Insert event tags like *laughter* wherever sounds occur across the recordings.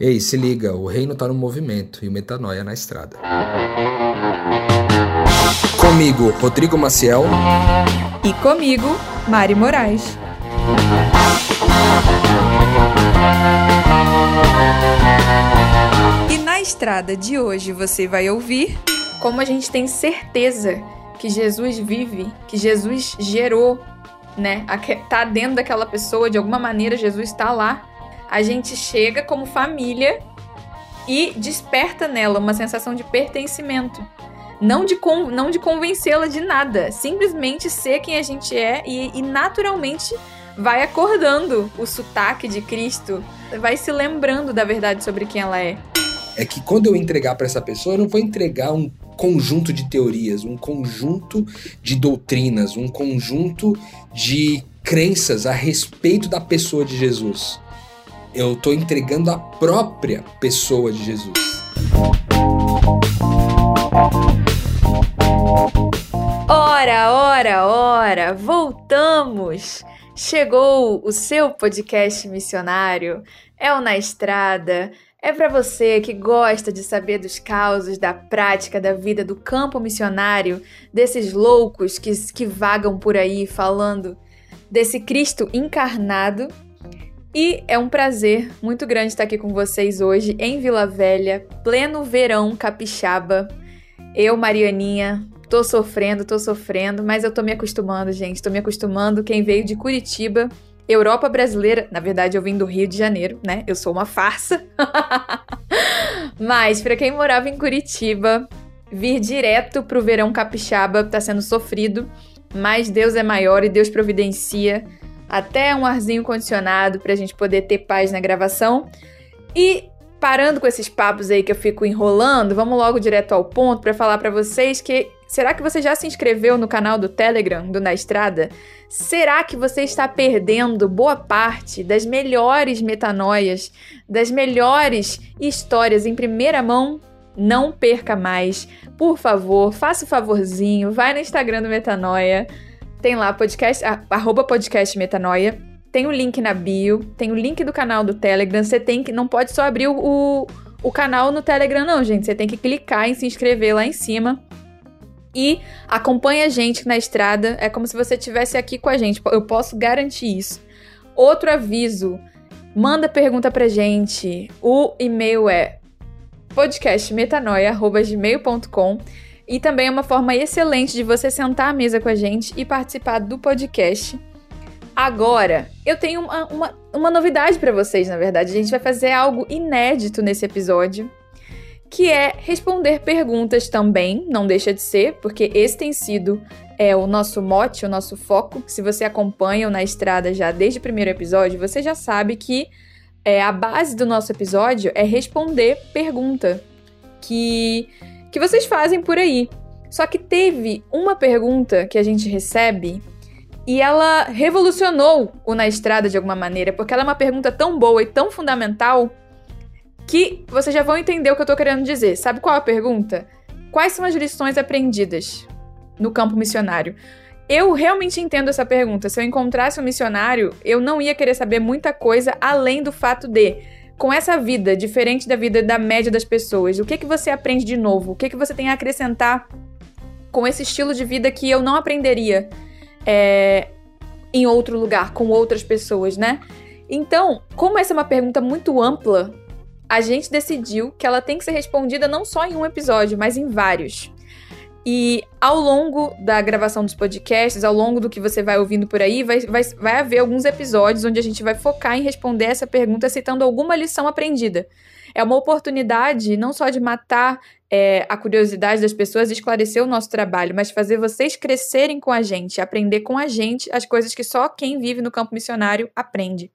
Ei, se liga, o reino tá no movimento e o metanoia na estrada. Comigo, Rodrigo Maciel. E comigo, Mari Moraes. E na estrada de hoje você vai ouvir como a gente tem certeza que Jesus vive, que Jesus gerou, né? Tá dentro daquela pessoa, de alguma maneira Jesus está lá a gente chega como família e desperta nela uma sensação de pertencimento. Não de, não de convencê-la de nada, simplesmente ser quem a gente é e, e naturalmente vai acordando o sotaque de Cristo, vai se lembrando da verdade sobre quem ela é. É que quando eu entregar para essa pessoa, eu não vou entregar um conjunto de teorias, um conjunto de doutrinas, um conjunto de crenças a respeito da pessoa de Jesus eu estou entregando a própria pessoa de Jesus. Ora, ora, ora, voltamos! Chegou o seu podcast missionário, é o Na Estrada. É para você que gosta de saber dos causos, da prática, da vida do campo missionário, desses loucos que, que vagam por aí falando desse Cristo encarnado e é um prazer muito grande estar aqui com vocês hoje em Vila Velha, pleno verão capixaba. Eu, Marianinha, tô sofrendo, tô sofrendo, mas eu tô me acostumando, gente. Tô me acostumando. Quem veio de Curitiba, Europa brasileira, na verdade eu vim do Rio de Janeiro, né? Eu sou uma farsa. *laughs* mas para quem morava em Curitiba, vir direto pro verão capixaba tá sendo sofrido, mas Deus é maior e Deus providencia até um arzinho condicionado para a gente poder ter paz na gravação. E parando com esses papos aí que eu fico enrolando, vamos logo direto ao ponto para falar para vocês que será que você já se inscreveu no canal do Telegram do Na Estrada? Será que você está perdendo boa parte das melhores metanoias, das melhores histórias em primeira mão? Não perca mais. Por favor, faça o um favorzinho, vai no Instagram do Metanoia tem lá podcast, arroba podcast metanoia. Tem o link na bio, tem o link do canal do Telegram. Você tem que. Não pode só abrir o, o canal no Telegram, não, gente. Você tem que clicar em se inscrever lá em cima. E acompanha a gente na estrada. É como se você estivesse aqui com a gente. Eu posso garantir isso. Outro aviso: manda pergunta pra gente. O e-mail é podcastmetanoia.gmail.com e também é uma forma excelente de você sentar à mesa com a gente e participar do podcast. Agora, eu tenho uma, uma, uma novidade para vocês, na verdade. A gente vai fazer algo inédito nesse episódio, que é responder perguntas também, não deixa de ser, porque esse tem sido é, o nosso mote, o nosso foco. Se você acompanha o Na Estrada já desde o primeiro episódio, você já sabe que é, a base do nosso episódio é responder pergunta. Que que vocês fazem por aí. Só que teve uma pergunta que a gente recebe e ela revolucionou o Na Estrada de alguma maneira, porque ela é uma pergunta tão boa e tão fundamental que vocês já vão entender o que eu tô querendo dizer. Sabe qual é a pergunta? Quais são as lições aprendidas no campo missionário? Eu realmente entendo essa pergunta. Se eu encontrasse um missionário, eu não ia querer saber muita coisa além do fato de com essa vida diferente da vida da média das pessoas, o que que você aprende de novo? O que que você tem a acrescentar com esse estilo de vida que eu não aprenderia é, em outro lugar, com outras pessoas, né? Então, como essa é uma pergunta muito ampla, a gente decidiu que ela tem que ser respondida não só em um episódio, mas em vários. E ao longo da gravação dos podcasts, ao longo do que você vai ouvindo por aí, vai, vai, vai haver alguns episódios onde a gente vai focar em responder essa pergunta citando alguma lição aprendida. É uma oportunidade não só de matar é, a curiosidade das pessoas esclarecer o nosso trabalho, mas fazer vocês crescerem com a gente, aprender com a gente as coisas que só quem vive no campo missionário aprende.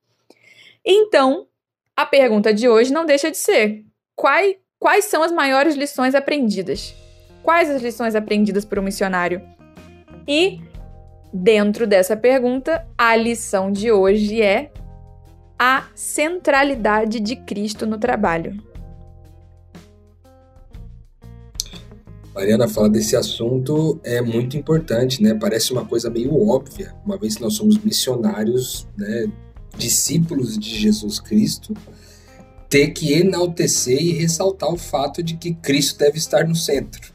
Então, a pergunta de hoje não deixa de ser: quais, quais são as maiores lições aprendidas? Quais as lições aprendidas por um missionário? E, dentro dessa pergunta, a lição de hoje é a centralidade de Cristo no trabalho. Mariana, falar desse assunto é muito importante, né? Parece uma coisa meio óbvia, uma vez que nós somos missionários, né? discípulos de Jesus Cristo. ter que enaltecer e ressaltar o fato de que Cristo deve estar no centro.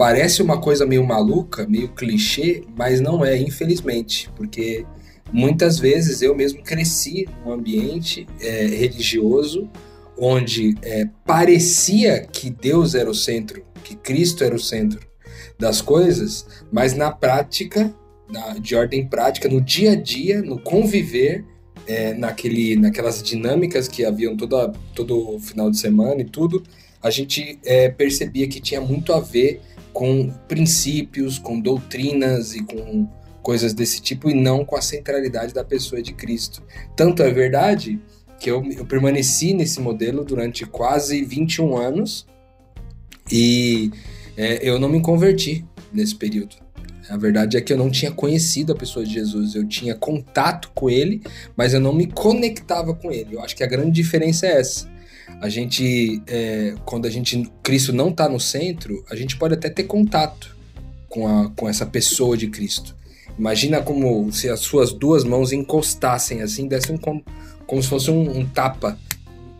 Parece uma coisa meio maluca, meio clichê, mas não é, infelizmente, porque muitas vezes eu mesmo cresci num ambiente é, religioso onde é, parecia que Deus era o centro, que Cristo era o centro das coisas, mas na prática, na, de ordem prática, no dia a dia, no conviver, é, naquele, naquelas dinâmicas que haviam toda, todo final de semana e tudo, a gente é, percebia que tinha muito a ver com princípios, com doutrinas e com coisas desse tipo e não com a centralidade da pessoa de Cristo. Tanto é verdade que eu, eu permaneci nesse modelo durante quase 21 anos e é, eu não me converti nesse período. A verdade é que eu não tinha conhecido a pessoa de Jesus, eu tinha contato com ele, mas eu não me conectava com ele. Eu acho que a grande diferença é essa. A gente, é, quando a gente, Cristo não está no centro, a gente pode até ter contato com, a, com essa pessoa de Cristo. Imagina como se as suas duas mãos encostassem assim, dessem como, como se fosse um, um tapa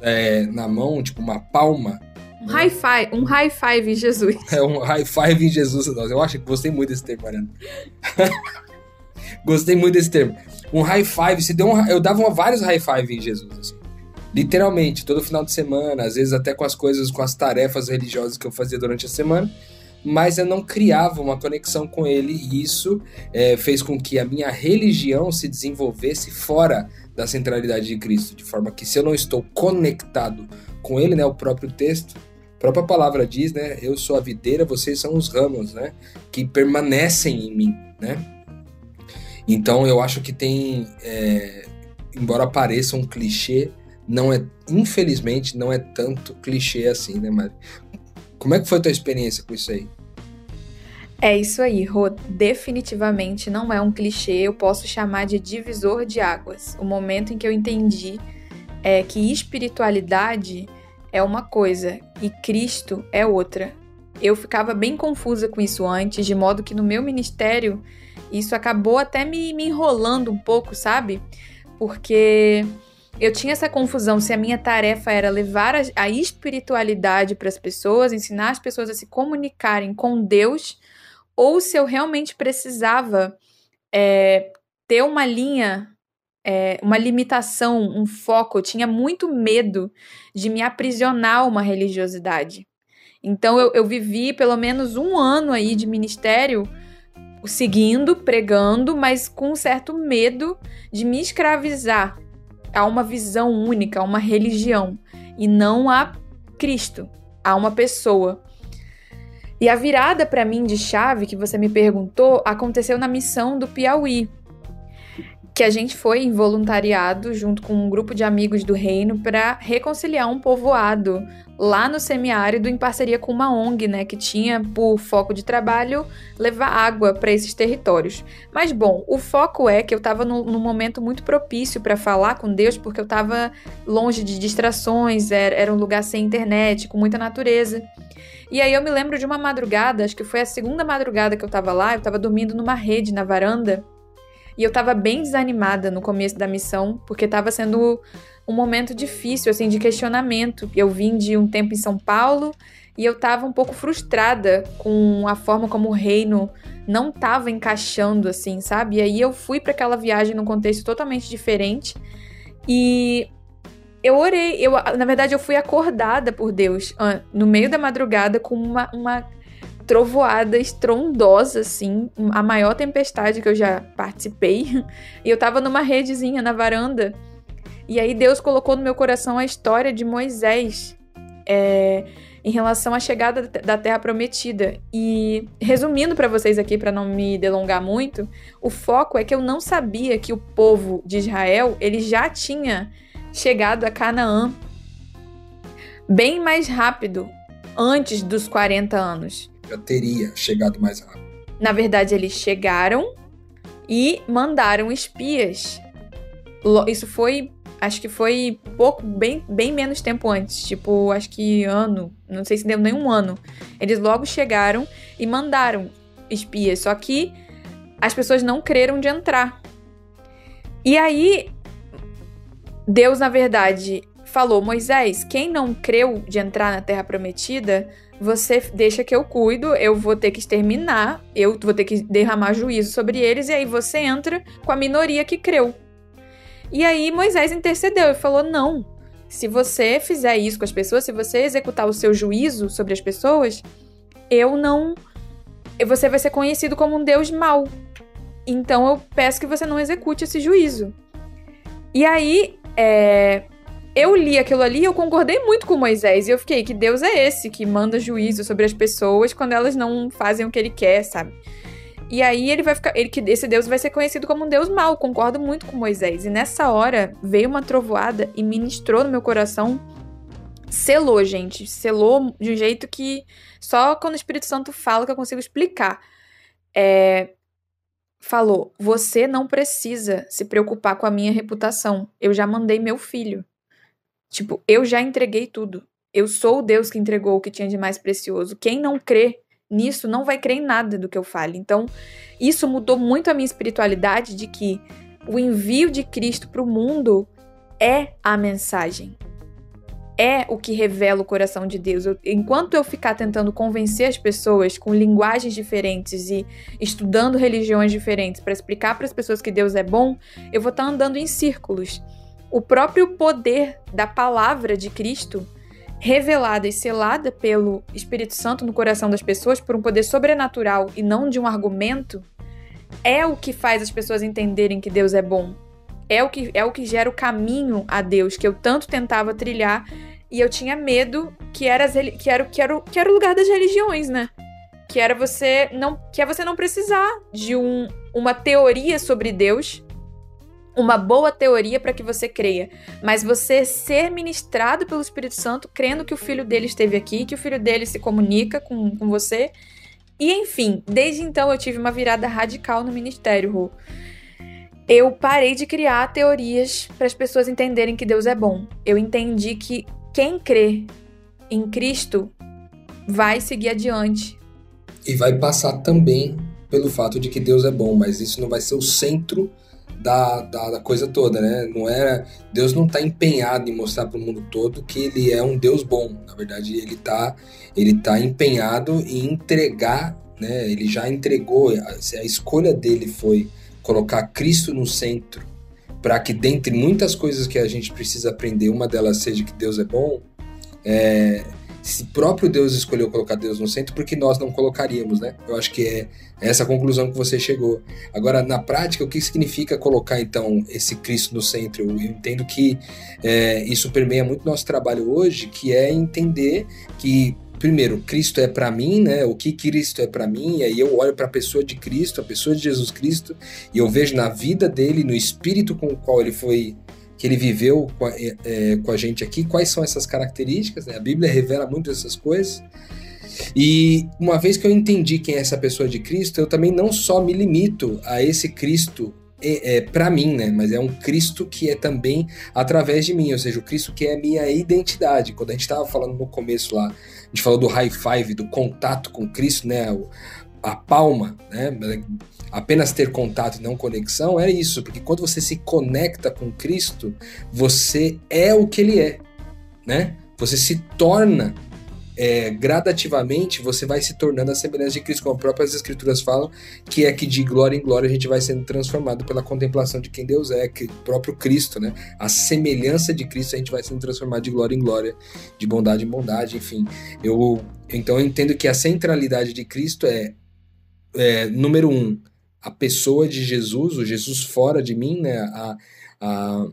é, na mão, tipo uma palma um high five, um high five em Jesus. *laughs* É um high five em Jesus. Eu acho que gostei muito desse termo, Mariana. *laughs* gostei muito desse termo. Um high five, se deu um, eu dava uma, vários high five em Jesus, assim. Literalmente, todo final de semana, às vezes até com as coisas, com as tarefas religiosas que eu fazia durante a semana, mas eu não criava uma conexão com ele e isso é, fez com que a minha religião se desenvolvesse fora da centralidade de Cristo, de forma que se eu não estou conectado com ele, né, o próprio texto, a própria palavra diz, né? Eu sou a videira, vocês são os ramos, né? Que permanecem em mim, né? Então eu acho que tem, é, embora pareça um clichê, não é, infelizmente, não é tanto clichê assim, né, Mari? Como é que foi a tua experiência com isso aí? É isso aí, Rô. Definitivamente não é um clichê, eu posso chamar de divisor de águas. O momento em que eu entendi é que espiritualidade é uma coisa e Cristo é outra. Eu ficava bem confusa com isso antes, de modo que no meu ministério isso acabou até me, me enrolando um pouco, sabe? Porque eu tinha essa confusão se a minha tarefa era levar a, a espiritualidade para as pessoas, ensinar as pessoas a se comunicarem com Deus, ou se eu realmente precisava é, ter uma linha é, uma limitação, um foco. Eu tinha muito medo de me aprisionar uma religiosidade. Então eu, eu vivi pelo menos um ano aí de ministério seguindo, pregando, mas com um certo medo de me escravizar a uma visão única, a uma religião, e não a Cristo, a uma pessoa. E a virada para mim de chave que você me perguntou aconteceu na missão do Piauí, que a gente foi em voluntariado junto com um grupo de amigos do reino para reconciliar um povoado lá no semiárido em parceria com uma ONG, né, que tinha por foco de trabalho levar água para esses territórios. Mas bom, o foco é que eu estava num, momento muito propício para falar com Deus, porque eu estava longe de distrações, era, era um lugar sem internet, com muita natureza. E aí eu me lembro de uma madrugada, acho que foi a segunda madrugada que eu estava lá, eu estava dormindo numa rede na varanda e eu tava bem desanimada no começo da missão, porque tava sendo um momento difícil, assim, de questionamento. Eu vim de um tempo em São Paulo e eu tava um pouco frustrada com a forma como o reino não tava encaixando, assim, sabe? E aí eu fui para aquela viagem num contexto totalmente diferente e eu orei, eu, na verdade eu fui acordada por Deus no meio da madrugada com uma, uma trovoada estrondosa, assim, a maior tempestade que eu já participei. *laughs* E eu tava numa redezinha na varanda. E aí Deus colocou no meu coração a história de Moisés é, em relação à chegada da Terra Prometida. E resumindo para vocês aqui, para não me delongar muito, o foco é que eu não sabia que o povo de Israel ele já tinha chegado a Canaã bem mais rápido antes dos 40 anos já teria chegado mais rápido. Na verdade, eles chegaram e mandaram espias. Isso foi, acho que foi pouco, bem, bem menos tempo antes, tipo, acho que ano, não sei se deu nem um ano. Eles logo chegaram e mandaram espias, só que as pessoas não creram de entrar. E aí, Deus, na verdade, falou: Moisés, quem não creu de entrar na terra prometida, você deixa que eu cuido, eu vou ter que exterminar, eu vou ter que derramar juízo sobre eles, e aí você entra com a minoria que creu. E aí Moisés intercedeu e falou: não, se você fizer isso com as pessoas, se você executar o seu juízo sobre as pessoas, eu não. Você vai ser conhecido como um Deus mau. Então eu peço que você não execute esse juízo. E aí, é, eu li aquilo ali e eu concordei muito com Moisés. E eu fiquei, que Deus é esse que manda juízo sobre as pessoas quando elas não fazem o que ele quer, sabe? E aí ele vai ficar. Ele, esse Deus vai ser conhecido como um Deus mau. Concordo muito com Moisés. E nessa hora veio uma trovoada e ministrou no meu coração. Selou, gente. Selou de um jeito que só quando o Espírito Santo fala que eu consigo explicar. É, falou: Você não precisa se preocupar com a minha reputação. Eu já mandei meu filho. Tipo, eu já entreguei tudo. Eu sou o Deus que entregou o que tinha de mais precioso. Quem não crê nisso não vai crer em nada do que eu fale. Então, isso mudou muito a minha espiritualidade de que o envio de Cristo para o mundo é a mensagem. É o que revela o coração de Deus. Eu, enquanto eu ficar tentando convencer as pessoas com linguagens diferentes e estudando religiões diferentes para explicar para as pessoas que Deus é bom, eu vou estar tá andando em círculos o próprio poder da palavra de Cristo, revelada e selada pelo Espírito Santo no coração das pessoas por um poder sobrenatural e não de um argumento, é o que faz as pessoas entenderem que Deus é bom. É o que é o que gera o caminho a Deus que eu tanto tentava trilhar e eu tinha medo que era que era que era, que era o lugar das religiões, né? Que era você não que é você não precisar de um, uma teoria sobre Deus uma boa teoria para que você creia, mas você ser ministrado pelo Espírito Santo, crendo que o filho dele esteve aqui, que o filho dele se comunica com, com você. E enfim, desde então eu tive uma virada radical no ministério, Ru. Eu parei de criar teorias para as pessoas entenderem que Deus é bom. Eu entendi que quem crê em Cristo vai seguir adiante. E vai passar também pelo fato de que Deus é bom, mas isso não vai ser o centro da, da, da, coisa toda, né? Não era Deus não está empenhado em mostrar para o mundo todo que ele é um Deus bom. Na verdade, ele está ele tá empenhado em entregar, né? Ele já entregou. A, a escolha dele foi colocar Cristo no centro, para que dentre muitas coisas que a gente precisa aprender, uma delas seja que Deus é bom. É, se próprio Deus escolheu colocar Deus no centro, porque nós não colocaríamos, né? Eu acho que é essa conclusão que você chegou. Agora, na prática, o que significa colocar então esse Cristo no centro? Eu entendo que é, isso permeia muito nosso trabalho hoje, que é entender que primeiro, Cristo é para mim, né? O que Cristo é para mim, e aí eu olho para a pessoa de Cristo, a pessoa de Jesus Cristo, e eu vejo na vida dele, no espírito com o qual ele foi que ele viveu com a, é, com a gente aqui, quais são essas características, né? A Bíblia revela muito essas coisas. E uma vez que eu entendi quem é essa pessoa de Cristo, eu também não só me limito a esse Cristo é, é para mim, né? Mas é um Cristo que é também através de mim, ou seja, o Cristo que é a minha identidade. Quando a gente estava falando no começo lá, a gente falou do high five, do contato com Cristo, né? A palma, né? Apenas ter contato e não conexão é isso, porque quando você se conecta com Cristo, você é o que Ele é, né? Você se torna é, gradativamente você vai se tornando a semelhança de Cristo, como as próprias escrituras falam, que é que de glória em glória a gente vai sendo transformado pela contemplação de quem Deus é, que próprio Cristo, né? A semelhança de Cristo a gente vai sendo transformado de glória em glória, de bondade em bondade, enfim. Eu então eu entendo que a centralidade de Cristo é é, número um, a pessoa de Jesus, o Jesus fora de mim, né? A, a,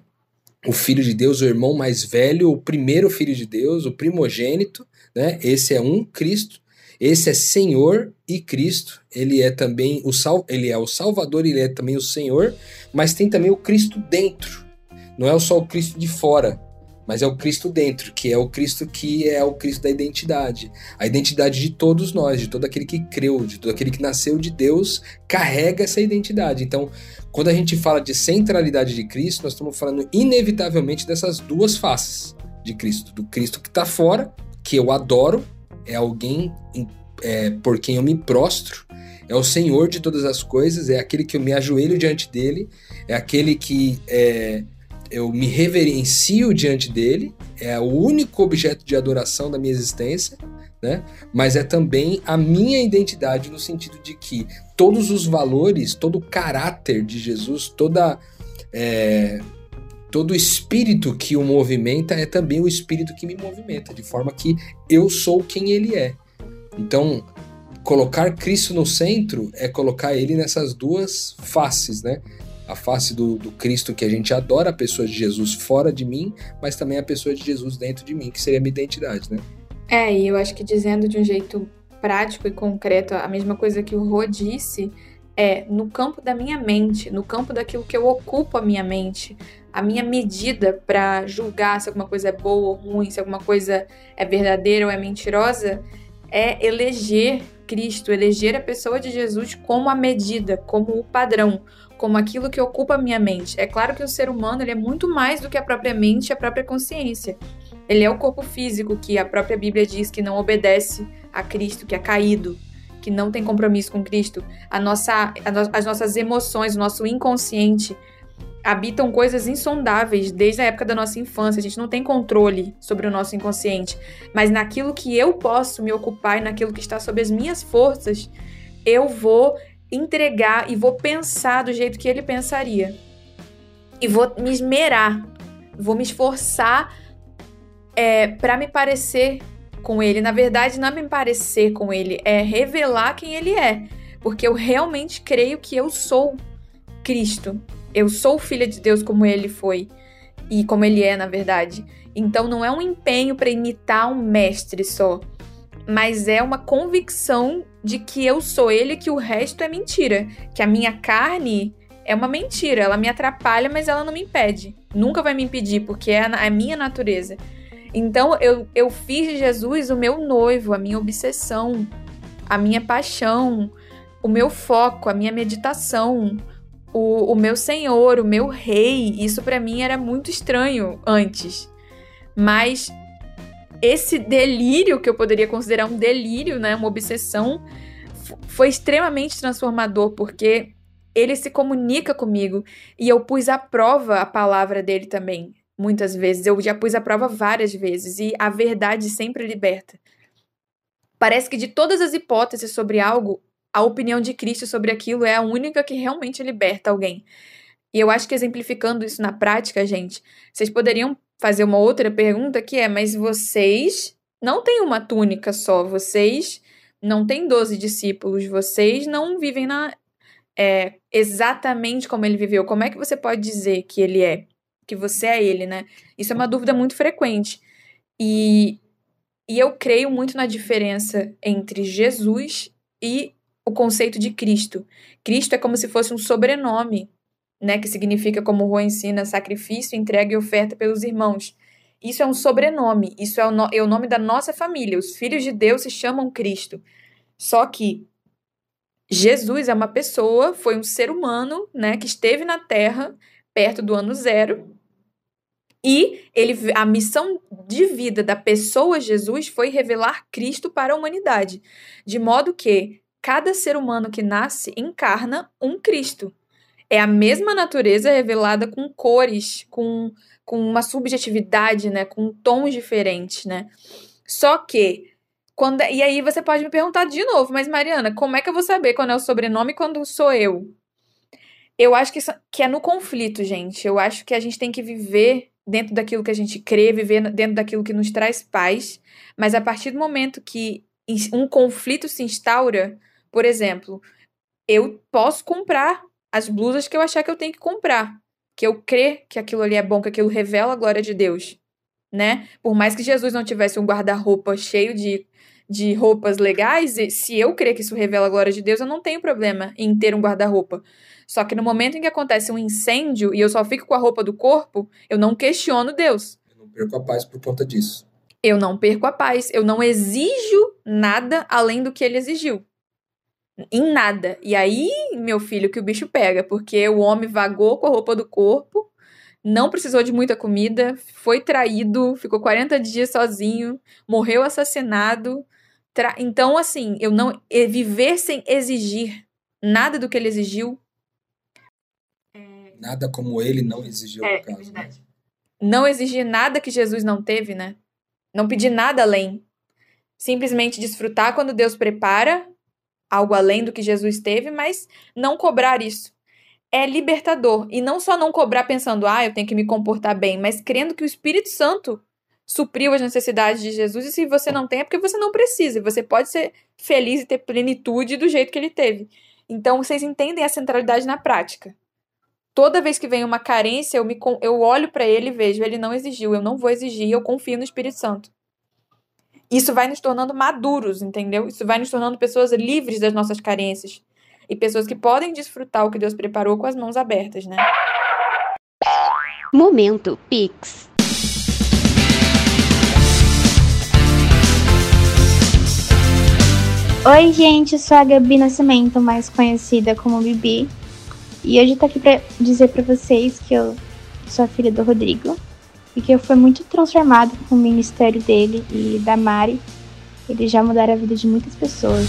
o filho de Deus, o irmão mais velho, o primeiro filho de Deus, o primogênito, né? Esse é um Cristo. Esse é Senhor e Cristo. Ele é também o sal, ele é o Salvador, ele é também o Senhor, mas tem também o Cristo dentro. Não é só o Cristo de fora, mas é o Cristo dentro, que é o Cristo que é o Cristo da identidade. A identidade de todos nós, de todo aquele que creu, de todo aquele que nasceu de Deus, carrega essa identidade. Então, quando a gente fala de centralidade de Cristo, nós estamos falando inevitavelmente dessas duas faces de Cristo: do Cristo que está fora, que eu adoro, é alguém é, por quem eu me prostro, é o Senhor de todas as coisas, é aquele que eu me ajoelho diante dele, é aquele que é, eu me reverencio diante dele, é o único objeto de adoração da minha existência, né? Mas é também a minha identidade no sentido de que todos os valores, todo o caráter de Jesus, toda é, todo o espírito que o movimenta é também o espírito que me movimenta, de forma que eu sou quem ele é. Então, colocar Cristo no centro é colocar ele nessas duas faces, né? A face do, do Cristo que a gente adora, a pessoa de Jesus fora de mim, mas também a pessoa de Jesus dentro de mim, que seria a minha identidade, né? É, e eu acho que dizendo de um jeito prático e concreto a mesma coisa que o Rô disse, é no campo da minha mente, no campo daquilo que eu ocupo a minha mente, a minha medida para julgar se alguma coisa é boa ou ruim, se alguma coisa é verdadeira ou é mentirosa, é eleger Cristo, eleger a pessoa de Jesus como a medida, como o padrão, como aquilo que ocupa a minha mente. É claro que o ser humano ele é muito mais do que a própria mente e a própria consciência. Ele é o corpo físico que a própria Bíblia diz que não obedece a Cristo, que é caído, que não tem compromisso com Cristo. A nossa, a no, as nossas emoções, o nosso inconsciente habitam coisas insondáveis desde a época da nossa infância. A gente não tem controle sobre o nosso inconsciente. Mas naquilo que eu posso me ocupar e naquilo que está sob as minhas forças, eu vou entregar e vou pensar do jeito que ele pensaria. E vou me esmerar, vou me esforçar é, para me parecer com ele. Na verdade, não é me parecer com ele, é revelar quem ele é. Porque eu realmente creio que eu sou Cristo. Eu sou filha de Deus como ele foi e como ele é, na verdade. Então não é um empenho para imitar um mestre só, mas é uma convicção de que eu sou ele e que o resto é mentira, que a minha carne é uma mentira, ela me atrapalha, mas ela não me impede. Nunca vai me impedir, porque é a, minha natureza. Então eu, eu fiz de Jesus o meu noivo, a minha obsessão, a minha paixão, o meu foco, a minha meditação, o, o meu senhor, o meu rei. Isso para mim era muito estranho antes. Mas esse delírio, que eu poderia considerar um delírio, né, uma obsessão, foi extremamente transformador, porque ele se comunica comigo e eu pus à prova a palavra dele também, muitas vezes. Eu já pus à prova várias vezes e a verdade sempre liberta. Parece que de todas as hipóteses sobre algo, a opinião de Cristo sobre aquilo é a única que realmente liberta alguém. E eu acho que exemplificando isso na prática, gente, vocês poderiam fazer uma outra pergunta que é: mas vocês não têm uma túnica só, vocês não têm 12 discípulos, vocês não vivem na é, exatamente como ele viveu. Como é que você pode dizer que ele é? Que você é ele, né? Isso é uma dúvida muito frequente. E, e eu creio muito na diferença entre Jesus e o conceito de Cristo. Cristo é como se fosse um sobrenome, né, que significa, como o Rô ensina, sacrifício, entrega e oferta pelos irmãos. Isso é um sobrenome, isso é o, no, é o nome da nossa família. Os filhos de Deus se chamam Cristo. Só que Jesus é uma pessoa, foi um ser humano, né, que esteve na Terra perto do ano zero. E ele, a missão de vida da pessoa Jesus foi revelar Cristo para a humanidade, de modo que cada ser humano que nasce encarna um Cristo. É a mesma natureza revelada com cores, com, com uma subjetividade, né? Com tons diferentes, né? Só que quando e aí você pode me perguntar de novo, mas Mariana, como é que eu vou saber quando é o sobrenome quando sou eu? Eu acho que, que é no conflito, gente. Eu acho que a gente tem que viver dentro daquilo que a gente crê, viver dentro daquilo que nos traz paz, mas a partir do momento que um conflito se instaura, por exemplo, eu posso comprar as blusas que eu achar que eu tenho que comprar, que eu crer que aquilo ali é bom, que aquilo revela a glória de Deus, né? Por mais que Jesus não tivesse um guarda-roupa cheio de, de roupas legais, se eu crer que isso revela a glória de Deus, eu não tenho problema em ter um guarda-roupa. Só que no momento em que acontece um incêndio e eu só fico com a roupa do corpo, eu não questiono Deus. Eu não perco a paz por conta disso. Eu não perco a paz. Eu não exijo nada além do que ele exigiu em nada. E aí, meu filho, que o bicho pega, porque o homem vagou com a roupa do corpo, não precisou de muita comida, foi traído, ficou 40 dias sozinho, morreu assassinado. Tra... Então, assim, eu não viver sem exigir nada do que ele exigiu. É, Nada como ele não exigiu é, no caso. É verdade. Não exigir nada que Jesus não teve, né? Não pedir nada além. Simplesmente desfrutar quando Deus prepara algo além do que Jesus teve, mas não cobrar isso. É libertador. E não só não cobrar pensando, ah, eu tenho que me comportar bem, mas crendo que o Espírito Santo supriu as necessidades de Jesus. E se você não tem, é porque você não precisa. Você pode ser feliz e ter plenitude do jeito que ele teve. Então, vocês entendem a centralidade na prática. Toda vez que vem uma carência, eu, me, eu olho para ele e vejo, ele não exigiu, eu não vou exigir, eu confio no Espírito Santo. Isso vai nos tornando maduros, entendeu? Isso vai nos tornando pessoas livres das nossas carências. E pessoas que podem desfrutar o que Deus preparou com as mãos abertas, né? Momento Pix. Oi, gente, eu sou a Gabi Nascimento, mais conhecida como Bibi. E hoje eu tô aqui pra dizer pra vocês que eu sou a filha do Rodrigo e que eu fui muito transformado com o ministério dele e da Mari. Eles já mudaram a vida de muitas pessoas.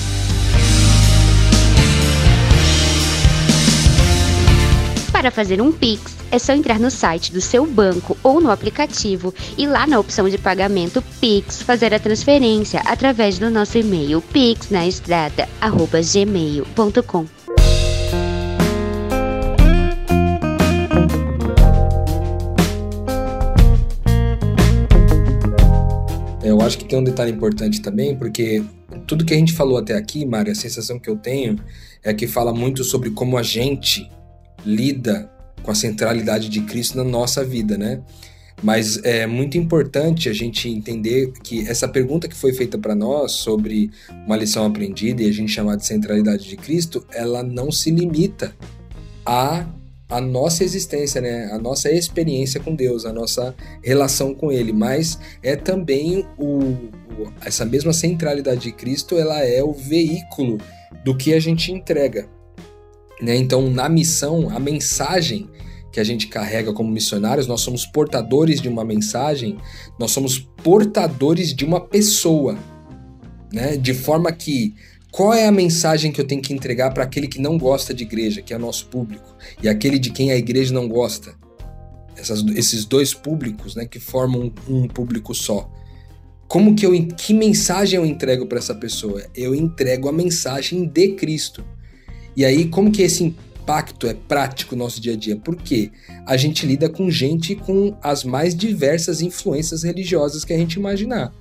Para fazer um Pix, é só entrar no site do seu banco ou no aplicativo e lá na opção de pagamento Pix fazer a transferência através do nosso e-mail pixnaestrada@gmail.com. Eu acho que tem um detalhe importante também, porque tudo que a gente falou até aqui, Mari, a sensação que eu tenho é que fala muito sobre como a gente lida com a centralidade de Cristo na nossa vida, né? Mas é muito importante a gente entender que essa pergunta que foi feita para nós sobre uma lição aprendida e a gente chamar de centralidade de Cristo, ela não se limita a a nossa existência, né? a nossa experiência com Deus, a nossa relação com Ele, mas é também o, essa mesma centralidade de Cristo, ela é o veículo do que a gente entrega. Né? Então, na missão, a mensagem que a gente carrega como missionários, nós somos portadores de uma mensagem, nós somos portadores de uma pessoa, né? De forma que qual é a mensagem que eu tenho que entregar para aquele que não gosta de igreja, que é nosso público, e aquele de quem a igreja não gosta? Essas, esses dois públicos, né, que formam um, um público só. Como que eu que mensagem eu entrego para essa pessoa? Eu entrego a mensagem de Cristo. E aí como que esse impacto é prático no nosso dia a dia? Porque a gente lida com gente com as mais diversas influências religiosas que a gente imaginar.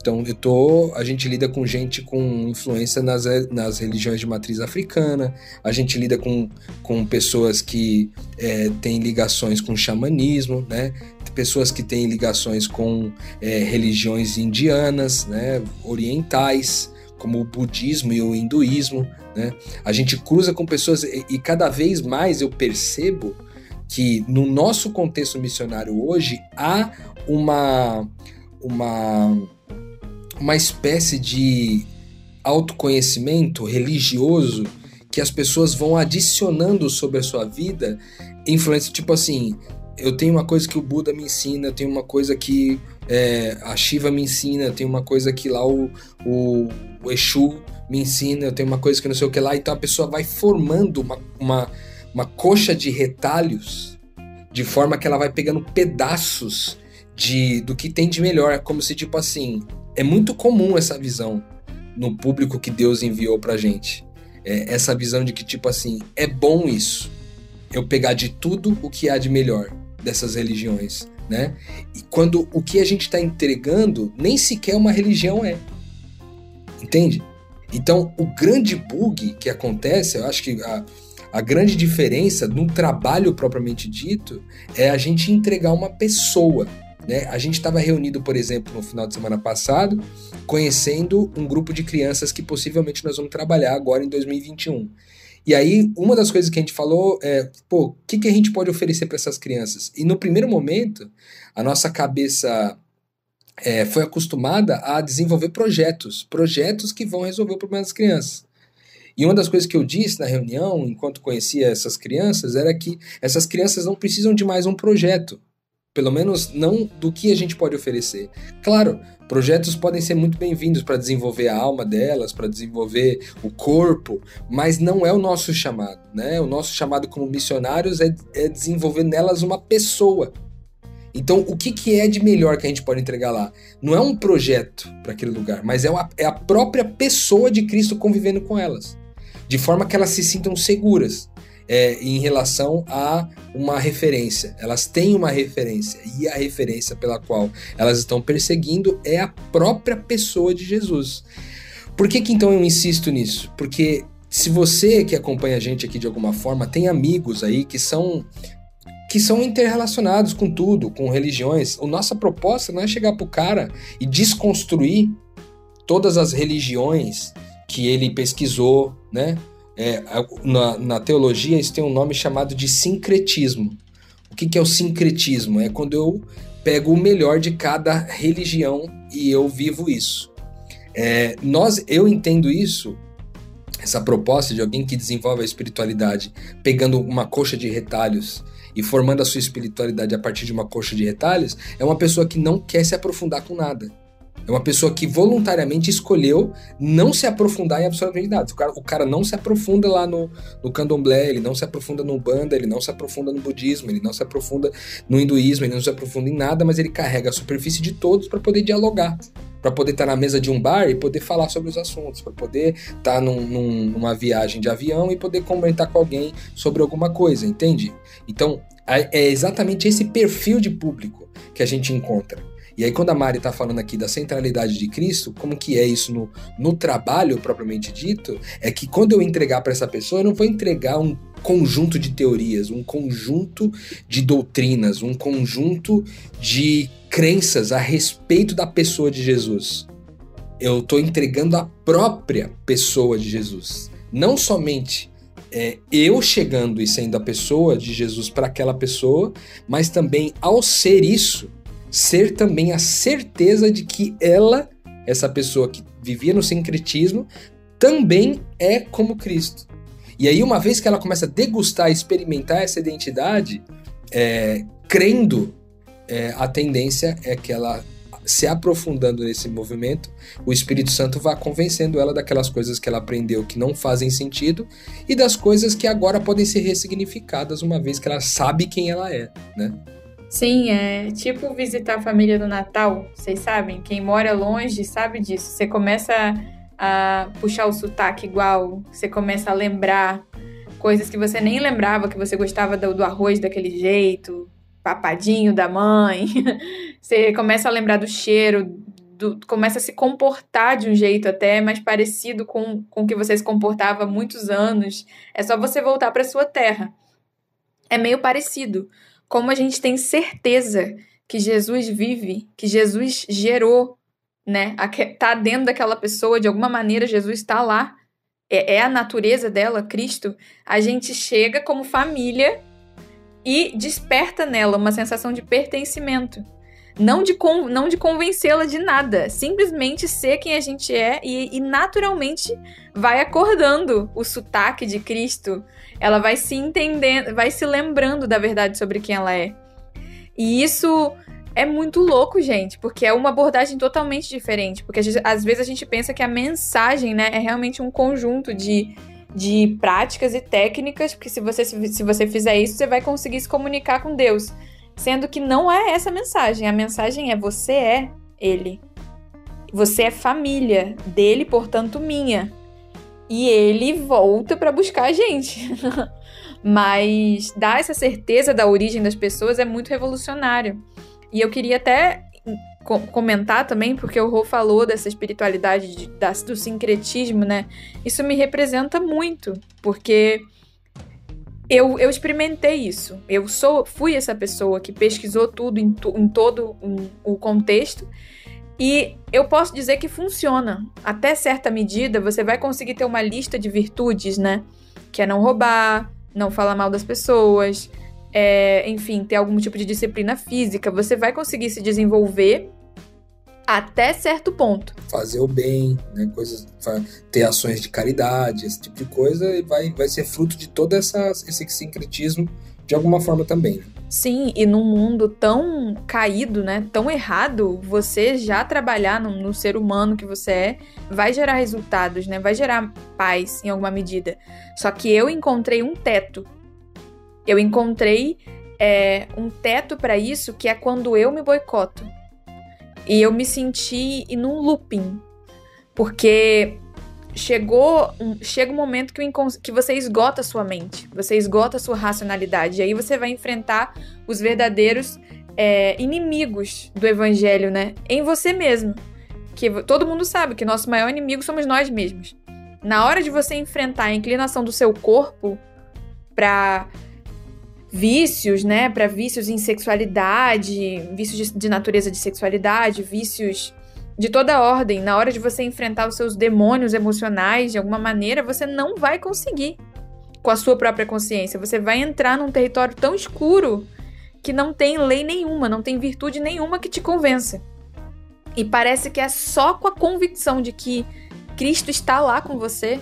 Então, eu tô, a gente lida com gente com influência nas, nas religiões de matriz africana, a gente lida com, com pessoas que é, têm ligações com xamanismo, né? pessoas que têm ligações com é, religiões indianas, né? orientais, como o budismo e o hinduísmo. Né? A gente cruza com pessoas e, e cada vez mais eu percebo que no nosso contexto missionário hoje há uma, uma uma espécie de autoconhecimento religioso que as pessoas vão adicionando sobre a sua vida influência tipo assim eu tenho uma coisa que o Buda me ensina, eu tenho uma coisa que é, a Shiva me ensina, eu tenho uma coisa que lá o, o, o Exu me ensina, eu tenho uma coisa que não sei o que lá, então a pessoa vai formando uma, uma, uma coxa de retalhos de forma que ela vai pegando pedaços de do que tem de melhor, é como se tipo assim, é muito comum essa visão no público que Deus enviou pra gente. É essa visão de que, tipo assim, é bom isso. Eu pegar de tudo o que há de melhor dessas religiões, né? E quando o que a gente está entregando nem sequer uma religião é. Entende? Então, o grande bug que acontece, eu acho que a, a grande diferença no trabalho propriamente dito é a gente entregar uma pessoa né? A gente estava reunido, por exemplo, no final de semana passado, conhecendo um grupo de crianças que possivelmente nós vamos trabalhar agora em 2021. E aí, uma das coisas que a gente falou é, pô, o que, que a gente pode oferecer para essas crianças? E no primeiro momento, a nossa cabeça é, foi acostumada a desenvolver projetos, projetos que vão resolver o problema das crianças. E uma das coisas que eu disse na reunião, enquanto conhecia essas crianças, era que essas crianças não precisam de mais um projeto pelo menos não do que a gente pode oferecer. Claro, projetos podem ser muito bem-vindos para desenvolver a alma delas, para desenvolver o corpo, mas não é o nosso chamado, né? O nosso chamado como missionários é, é desenvolver nelas uma pessoa. Então, o que, que é de melhor que a gente pode entregar lá? Não é um projeto para aquele lugar, mas é, uma, é a própria pessoa de Cristo convivendo com elas, de forma que elas se sintam seguras é, em relação a uma referência. Elas têm uma referência e a referência pela qual elas estão perseguindo é a própria pessoa de Jesus. Por que, que então eu insisto nisso? Porque se você que acompanha a gente aqui de alguma forma tem amigos aí que são que são interrelacionados com tudo, com religiões. A nossa proposta não é chegar pro cara e desconstruir todas as religiões que ele pesquisou, né? É, na, na, teologia, isso tem um nome chamado de sincretismo. O que, que é o sincretismo? É quando eu pego o melhor de cada religião e eu vivo isso. É, nós, eu entendo isso, essa proposta de alguém que desenvolve a espiritualidade pegando uma coxa de retalhos e formando a sua espiritualidade a partir de uma coxa de retalhos, é uma pessoa que não quer se aprofundar com nada. É uma pessoa que voluntariamente escolheu não se aprofundar em absolutamente nada. O cara, o cara não se aprofunda lá no, no candomblé, ele não se aprofunda no banda, ele não se aprofunda no budismo, ele não se aprofunda no hinduísmo, ele não se aprofunda em nada, mas ele carrega a superfície de todos para poder dialogar para poder estar tá na mesa de um bar e poder falar sobre os assuntos, para poder estar tá num, num, numa viagem de avião e poder comentar com alguém sobre alguma coisa, entende? Então, é exatamente esse perfil de público que a gente encontra. E aí, quando a Mari está falando aqui da centralidade de Cristo, como que é isso no, no trabalho propriamente dito? É que quando eu entregar para essa pessoa, eu não vou entregar um conjunto de teorias, um conjunto de doutrinas, um conjunto de crenças a respeito da pessoa de Jesus. Eu estou entregando a própria pessoa de Jesus. Não somente é, eu chegando e sendo a pessoa de Jesus para aquela pessoa, mas também ao ser isso, ser também a certeza de que ela, essa pessoa que vivia no sincretismo, também é como Cristo. E aí, uma vez que ela começa a degustar, experimentar essa identidade, é, crendo, é, a tendência é que ela se aprofundando nesse movimento, o Espírito Santo vá convencendo ela daquelas coisas que ela aprendeu que não fazem sentido e das coisas que agora podem ser ressignificadas uma vez que ela sabe quem ela é, né? Sim, é tipo visitar a família no Natal, vocês sabem? Quem mora longe sabe disso. Você começa a puxar o sotaque igual, você começa a lembrar coisas que você nem lembrava que você gostava do, do arroz daquele jeito, papadinho da mãe. *laughs* você começa a lembrar do cheiro, do, começa a se comportar de um jeito até mais parecido com, com o que você se comportava há muitos anos. É só você voltar para sua terra. É meio parecido como a gente tem certeza que Jesus vive, que Jesus gerou, né? Tá dentro daquela pessoa, de alguma maneira Jesus está lá, é, é a natureza dela, Cristo, a gente chega como família e desperta nela uma sensação de pertencimento. Não de, con não de convencê-la de nada, simplesmente ser quem a gente é e, e naturalmente vai acordando o sotaque de Cristo, ela vai se entendendo, vai se lembrando da verdade sobre quem ela é. E isso é muito louco, gente, porque é uma abordagem totalmente diferente. Porque às vezes a gente pensa que a mensagem, né, é realmente um conjunto de, de práticas e técnicas, porque se você, se você fizer isso, você vai conseguir se comunicar com Deus. Sendo que não é essa a mensagem. A mensagem é você é Ele. Você é família dele, portanto, minha e ele volta para buscar a gente. *laughs* Mas dar essa certeza da origem das pessoas é muito revolucionário. E eu queria até comentar também, porque o Rô falou dessa espiritualidade de, da, do sincretismo, né? Isso me representa muito, porque eu, eu experimentei isso. Eu sou, fui essa pessoa que pesquisou tudo em, em todo um, o contexto e eu posso dizer que funciona. Até certa medida, você vai conseguir ter uma lista de virtudes, né? Que é não roubar, não falar mal das pessoas, é, enfim, ter algum tipo de disciplina física. Você vai conseguir se desenvolver até certo ponto. Fazer o bem, né? Coisas, ter ações de caridade, esse tipo de coisa, e vai, vai ser fruto de todo essa, esse sincretismo de alguma forma também. Né? Sim, e num mundo tão caído, né, tão errado, você já trabalhar no, no, ser humano que você é vai gerar resultados, né, vai gerar paz em alguma medida. Só que eu encontrei um teto. Eu encontrei é, um teto para isso que é quando eu me boicoto. E eu me senti em um looping. Porque chegou um, chega um momento que, que você esgota a sua mente, você esgota a sua racionalidade. E aí você vai enfrentar os verdadeiros é, inimigos do evangelho, né? Em você mesmo. Que todo mundo sabe que nosso maior inimigo somos nós mesmos. Na hora de você enfrentar a inclinação do seu corpo para vícios, né? Para vícios em sexualidade, vícios de, de natureza de sexualidade, vícios de toda ordem, na hora de você enfrentar os seus demônios emocionais de alguma maneira, você não vai conseguir com a sua própria consciência. Você vai entrar num território tão escuro que não tem lei nenhuma, não tem virtude nenhuma que te convença. E parece que é só com a convicção de que Cristo está lá com você,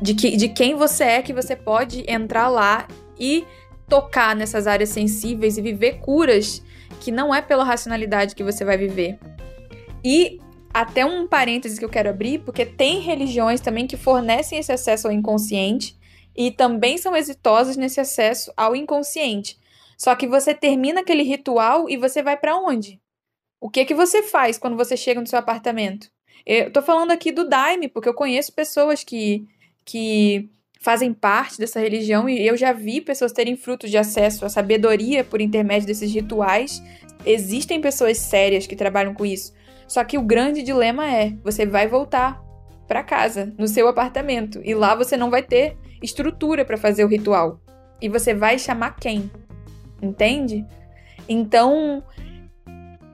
de, que, de quem você é, que você pode entrar lá e tocar nessas áreas sensíveis e viver curas que não é pela racionalidade que você vai viver, e até um parêntese que eu quero abrir, porque tem religiões também que fornecem esse acesso ao inconsciente e também são exitosas nesse acesso ao inconsciente. Só que você termina aquele ritual e você vai para onde? O que que você faz quando você chega no seu apartamento? Eu tô falando aqui do Daime, porque eu conheço pessoas que que fazem parte dessa religião e eu já vi pessoas terem frutos de acesso à sabedoria por intermédio desses rituais. Existem pessoas sérias que trabalham com isso. Só que o grande dilema é: você vai voltar para casa, no seu apartamento, e lá você não vai ter estrutura para fazer o ritual. E você vai chamar quem? Entende? Então,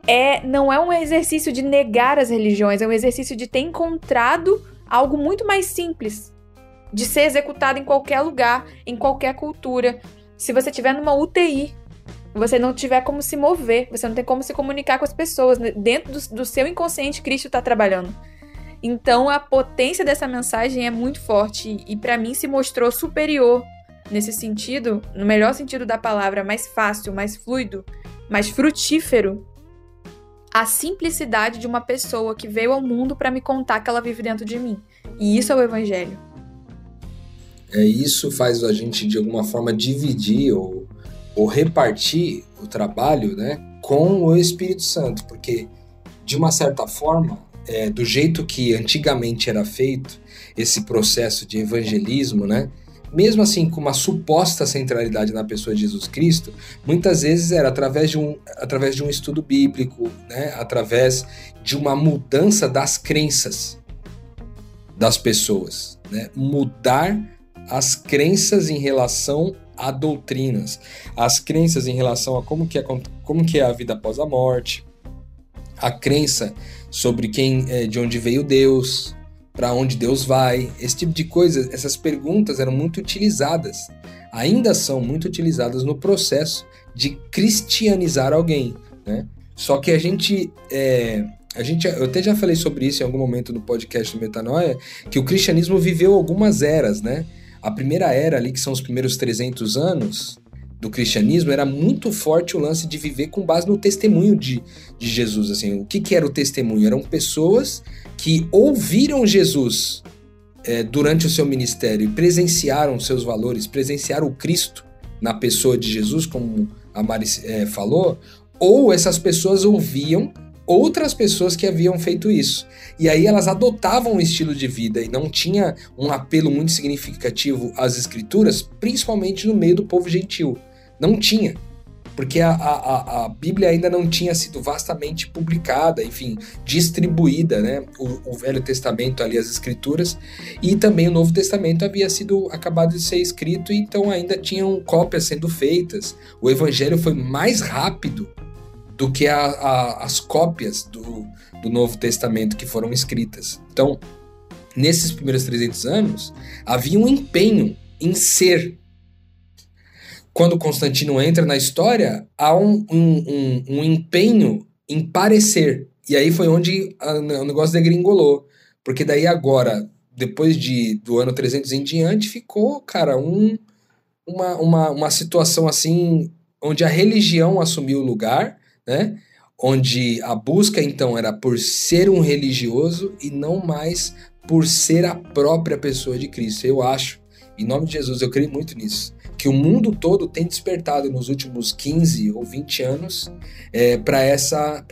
é não é um exercício de negar as religiões, é um exercício de ter encontrado algo muito mais simples, de ser executado em qualquer lugar, em qualquer cultura. Se você tiver numa UTI, você não tiver como se mover, você não tem como se comunicar com as pessoas. Né? Dentro do, do seu inconsciente, Cristo está trabalhando. Então a potência dessa mensagem é muito forte e para mim se mostrou superior nesse sentido, no melhor sentido da palavra, mais fácil, mais fluido, mais frutífero. A simplicidade de uma pessoa que veio ao mundo para me contar que ela vive dentro de mim. E isso é o evangelho. É isso faz a gente de alguma forma dividir ou ou repartir o trabalho né, com o Espírito Santo, porque de uma certa forma, é, do jeito que antigamente era feito esse processo de evangelismo, né, mesmo assim com uma suposta centralidade na pessoa de Jesus Cristo, muitas vezes era através de um, através de um estudo bíblico, né, através de uma mudança das crenças das pessoas, né, mudar as crenças em relação a doutrinas, as crenças em relação a como que é, como que é a vida após a morte, a crença sobre quem, é, de onde veio Deus, para onde Deus vai, esse tipo de coisa, essas perguntas eram muito utilizadas, ainda são muito utilizadas no processo de cristianizar alguém, né? Só que a gente, é, a gente, eu até já falei sobre isso em algum momento no podcast do Metanoia, que o cristianismo viveu algumas eras, né? A primeira era ali, que são os primeiros 300 anos do cristianismo, era muito forte o lance de viver com base no testemunho de, de Jesus. Assim, o que, que era o testemunho? Eram pessoas que ouviram Jesus é, durante o seu ministério, presenciaram seus valores, presenciaram o Cristo na pessoa de Jesus, como a Mari é, falou, ou essas pessoas ouviam outras pessoas que haviam feito isso. E aí elas adotavam um estilo de vida e não tinha um apelo muito significativo às escrituras, principalmente no meio do povo gentil. Não tinha. Porque a, a, a Bíblia ainda não tinha sido vastamente publicada, enfim, distribuída, né? O, o Velho Testamento ali, as Escrituras, e também o Novo Testamento havia sido acabado de ser escrito, então ainda tinham cópias sendo feitas. O Evangelho foi mais rápido do que a, a, as cópias do, do Novo Testamento que foram escritas. Então, nesses primeiros 300 anos, havia um empenho em ser. Quando Constantino entra na história, há um, um, um, um empenho em parecer. E aí foi onde a, o negócio degringolou. Porque daí agora, depois de, do ano 300 em diante, ficou, cara, um, uma, uma, uma situação assim, onde a religião assumiu o lugar, né? Onde a busca então era por ser um religioso e não mais por ser a própria pessoa de Cristo. Eu acho, em nome de Jesus, eu creio muito nisso que o mundo todo tem despertado nos últimos 15 ou 20 anos é, para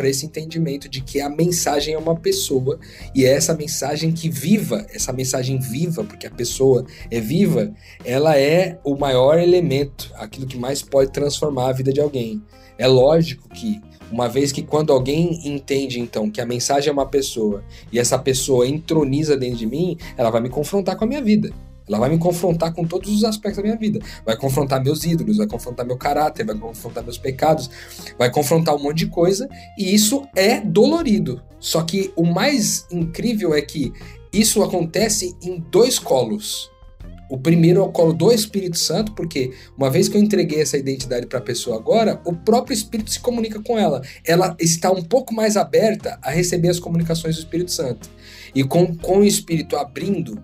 esse entendimento de que a mensagem é uma pessoa e é essa mensagem que viva, essa mensagem viva, porque a pessoa é viva, ela é o maior elemento, aquilo que mais pode transformar a vida de alguém. É lógico que uma vez que quando alguém entende então que a mensagem é uma pessoa e essa pessoa entroniza dentro de mim, ela vai me confrontar com a minha vida. Ela vai me confrontar com todos os aspectos da minha vida. Vai confrontar meus ídolos, vai confrontar meu caráter, vai confrontar meus pecados, vai confrontar um monte de coisa, e isso é dolorido. Só que o mais incrível é que isso acontece em dois colos. O primeiro é o colo do Espírito Santo, porque uma vez que eu entreguei essa identidade para a pessoa agora, o próprio Espírito se comunica com ela. Ela está um pouco mais aberta a receber as comunicações do Espírito Santo. E com, com o Espírito abrindo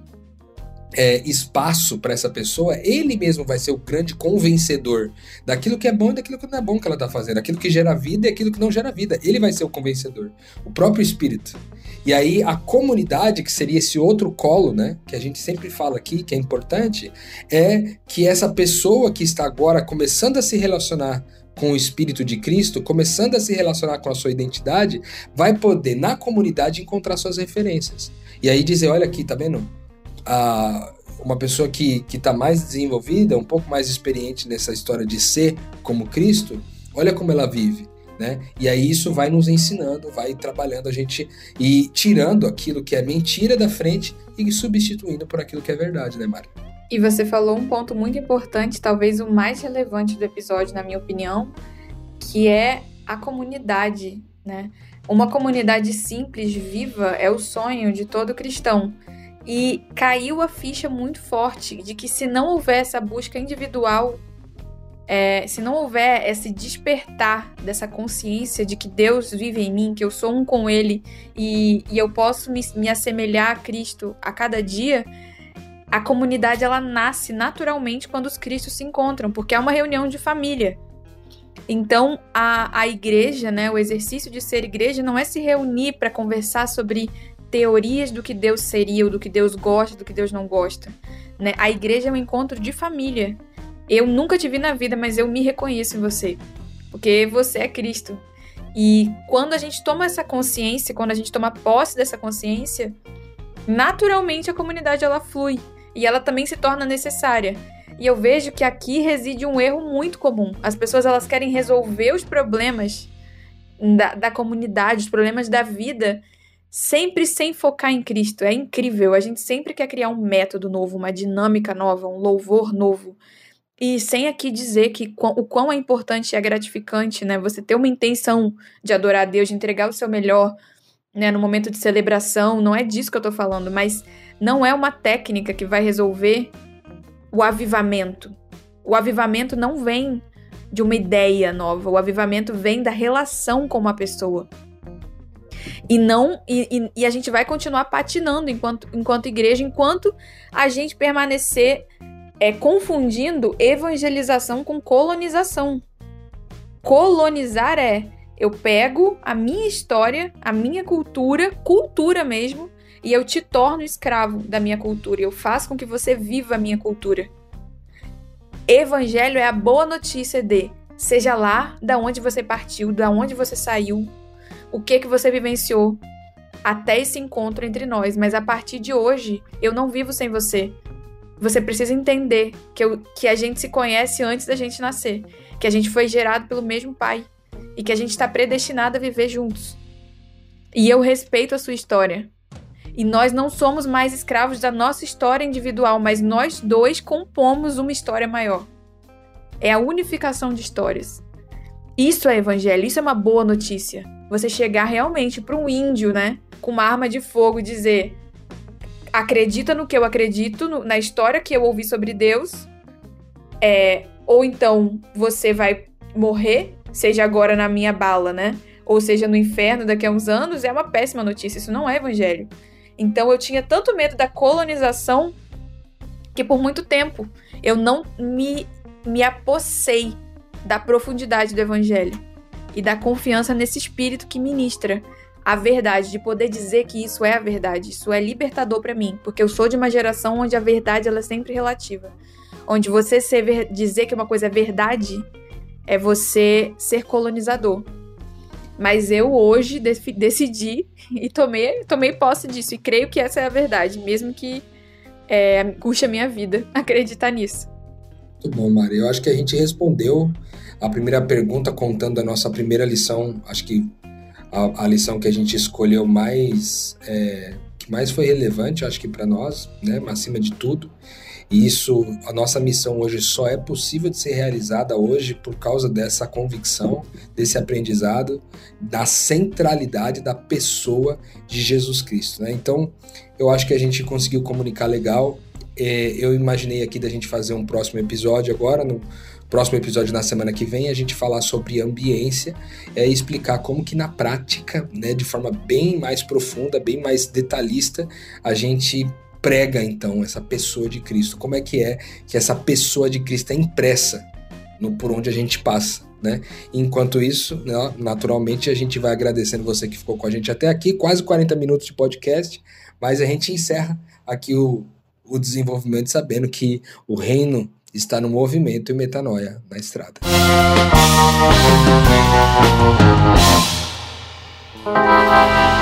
é, espaço para essa pessoa, ele mesmo vai ser o grande convencedor daquilo que é bom e daquilo que não é bom que ela está fazendo, aquilo que gera vida e aquilo que não gera vida. Ele vai ser o convencedor, o próprio Espírito. E aí a comunidade, que seria esse outro colo, né, que a gente sempre fala aqui, que é importante, é que essa pessoa que está agora começando a se relacionar com o Espírito de Cristo, começando a se relacionar com a sua identidade, vai poder na comunidade encontrar suas referências. E aí dizer, olha aqui, tá vendo? a, uma pessoa que está mais desenvolvida, um pouco mais experiente nessa história de ser como Cristo, olha como ela vive. Né? E aí isso vai nos ensinando, vai trabalhando a gente e tirando aquilo que é mentira da frente e substituindo por aquilo que é verdade, né, Mari? E você falou um ponto muito importante, talvez o mais relevante do episódio, na minha opinião, que é a comunidade, né? Uma comunidade simples, viva, é o sonho de todo cristão. E caiu a ficha muito forte de que se não houver essa busca individual, é, se não houver esse despertar dessa consciência de que Deus vive em mim, que eu sou um com Ele e, e eu posso me, me assemelhar a Cristo a cada dia, a comunidade ela nasce naturalmente quando os cristos se encontram, porque é uma reunião de família. Então, a, a igreja, né, o exercício de ser igreja não é se reunir para conversar sobre teorias do que Deus seria, ou do que Deus gosta, do que Deus não gosta. Né? A igreja é um encontro de família. Eu nunca te vi na vida, mas eu me reconheço em você. Porque você é Cristo. E quando a gente toma essa consciência, quando a gente toma posse dessa consciência, naturalmente a comunidade ela flui e ela também se torna necessária. E eu vejo que aqui reside um erro muito comum. As pessoas elas querem resolver os problemas da, da comunidade, os problemas da vida, sempre sem focar em Cristo. É incrível. A gente sempre quer criar um método novo, uma dinâmica nova, um louvor novo. E sem aqui dizer que o quão é importante e é gratificante, né? Você ter uma intenção de adorar a Deus, de entregar o seu melhor, né? No momento de celebração. Não é disso que eu tô falando, mas não é uma técnica que vai resolver o avivamento. O avivamento não vem de uma ideia nova. O avivamento vem da relação com uma pessoa. E não e, e, e, a gente vai continuar patinando enquanto, enquanto igreja, enquanto a gente permanecer é, confundindo evangelização com colonização. Colonizar é eu pego a minha história, a minha cultura, cultura mesmo, e eu te torno escravo da minha cultura. Eu faço com que você viva a minha cultura. Evangelho é a boa notícia de seja lá da onde você partiu, da onde você saiu, o que que você vivenciou até esse encontro entre nós, mas a partir de hoje eu não vivo sem você. Você precisa entender que, eu, que a gente se conhece antes da gente nascer, que a gente foi gerado pelo mesmo pai e que a gente está predestinado a viver juntos. E eu respeito a sua história. E nós não somos mais escravos da nossa história individual, mas nós dois compomos uma história maior. É a unificação de histórias. Isso é evangelho, isso é uma boa notícia você chegar realmente para um índio, né, com uma arma de fogo e dizer: acredita no que eu acredito, no, na história que eu ouvi sobre Deus, é, ou então você vai morrer, seja agora na minha bala, né? Ou seja no inferno daqui a uns anos, é uma péssima notícia. Isso não é evangelho. Então eu tinha tanto medo da colonização que por muito tempo eu não me me apossei da profundidade do evangelho e da confiança nesse espírito que ministra a verdade, de poder dizer que isso é a verdade. Isso é libertador para mim, porque eu sou de uma geração onde a verdade ela é sempre relativa. Onde você ser, dizer que uma coisa é verdade é você ser colonizador. Mas eu hoje decidi *laughs* e tomei, tomei posse disso. E creio que essa é a verdade, mesmo que é, custe a minha vida *laughs* acreditar nisso. Muito bom, Mari. Eu acho que a gente respondeu a primeira pergunta contando a nossa primeira lição. Acho que a, a lição que a gente escolheu mais, é, que mais foi relevante, acho que para nós, né, acima de tudo. E isso, a nossa missão hoje só é possível de ser realizada hoje por causa dessa convicção, desse aprendizado, da centralidade da pessoa de Jesus Cristo. Né? Então, eu acho que a gente conseguiu comunicar legal. É, eu imaginei aqui da gente fazer um próximo episódio agora, no próximo episódio na semana que vem, a gente falar sobre ambiência é, explicar como que na prática, né, de forma bem mais profunda, bem mais detalhista, a gente prega então essa pessoa de Cristo? Como é que é que essa pessoa de Cristo é impressa no por onde a gente passa? Né? Enquanto isso, né, naturalmente, a gente vai agradecendo você que ficou com a gente até aqui, quase 40 minutos de podcast, mas a gente encerra aqui o, o desenvolvimento sabendo que o reino está no movimento e metanoia na estrada. Música